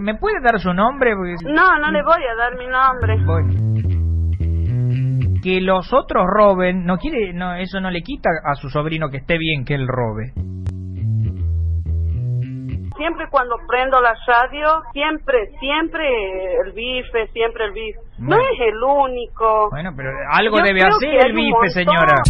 ¿Me puede dar su nombre? No, no le voy a dar mi nombre. Voy. Que los otros roben, no quiere, no, eso no le quita a su sobrino que esté bien que él robe. Siempre cuando prendo la radio, siempre, siempre el bife, siempre el bife. No es el único. Bueno, pero algo Yo debe hacer el bife, señora.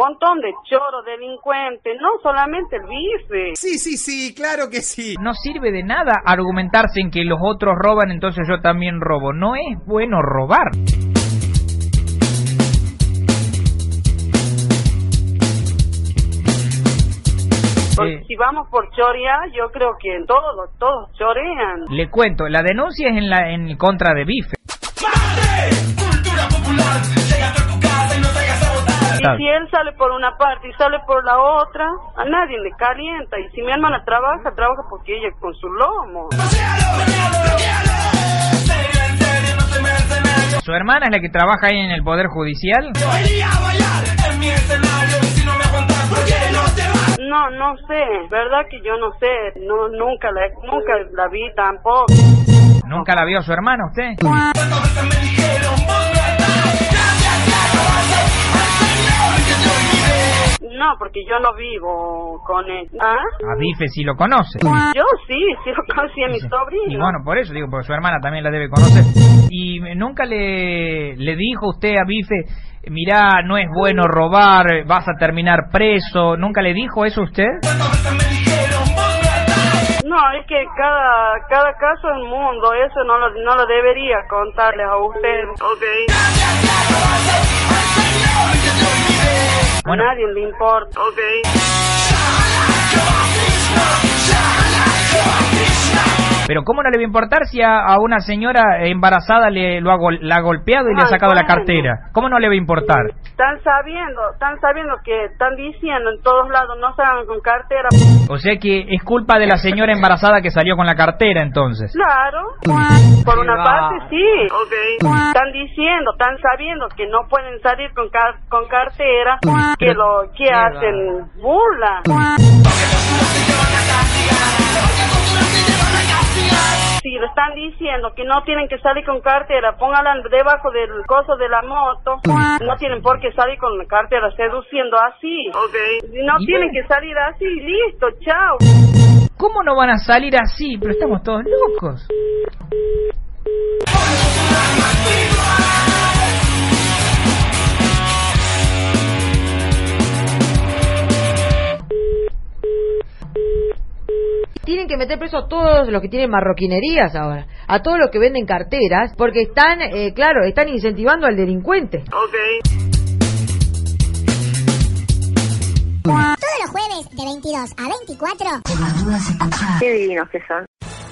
Montón, un montón de choros, delincuentes, no solamente el bife. Sí, sí, sí, claro que sí. No sirve de nada argumentarse en que los otros roban, entonces yo también robo. No es bueno robar. Porque Eh. si vamos por chorear, yo creo que todos, todos chorean. Le cuento, la denuncia es en la en contra de bife. Si él sale por una parte y sale por la otra, a nadie le calienta. Y si mi hermana trabaja, trabaja porque ella con su lomo. Su hermana es la que trabaja ahí en el Poder Judicial. No, no sé, verdad que yo no sé, no, nunca la, nunca la vi tampoco. ¿Nunca la vio a su hermana usted? No, porque yo no vivo con él. ¿Ah? A bife sí lo conoce. Yo sí, sí lo conocí a mi Y sobrino. bueno, por eso digo, porque su hermana también la debe conocer. Y nunca le, le dijo usted a Bife, mirá, no es bueno robar, vas a terminar preso. ¿Nunca le dijo eso a usted? No, es que cada, cada caso es un mundo, eso no lo, no lo debería contarles a usted. Ok. Bueno. A nadie le importa. Ok. Pero ¿cómo no le va a importar si a, a una señora embarazada le lo ha, gol- la ha golpeado y le ha sacado la cartera? ¿Cómo no le va a importar? Están sabiendo, están sabiendo que están diciendo en todos lados no salgan con cartera. O sea que es culpa de la señora embarazada que salió con la cartera entonces. Claro. Por una va. parte sí. Están diciendo, están sabiendo que no pueden salir con car- con cartera, que lo que hacen burla. Le están diciendo que no tienen que salir con cartera, póngala debajo del coso de la moto. No tienen por qué salir con la cartera seduciendo así. No tienen que salir así, listo, chao. ¿Cómo no van a salir así? Pero estamos todos locos. Que meter preso a todos los que tienen marroquinerías ahora, a todos los que venden carteras, porque están, eh, claro, están incentivando al delincuente. Todos los jueves de 22 a 24. Qué divinos que son.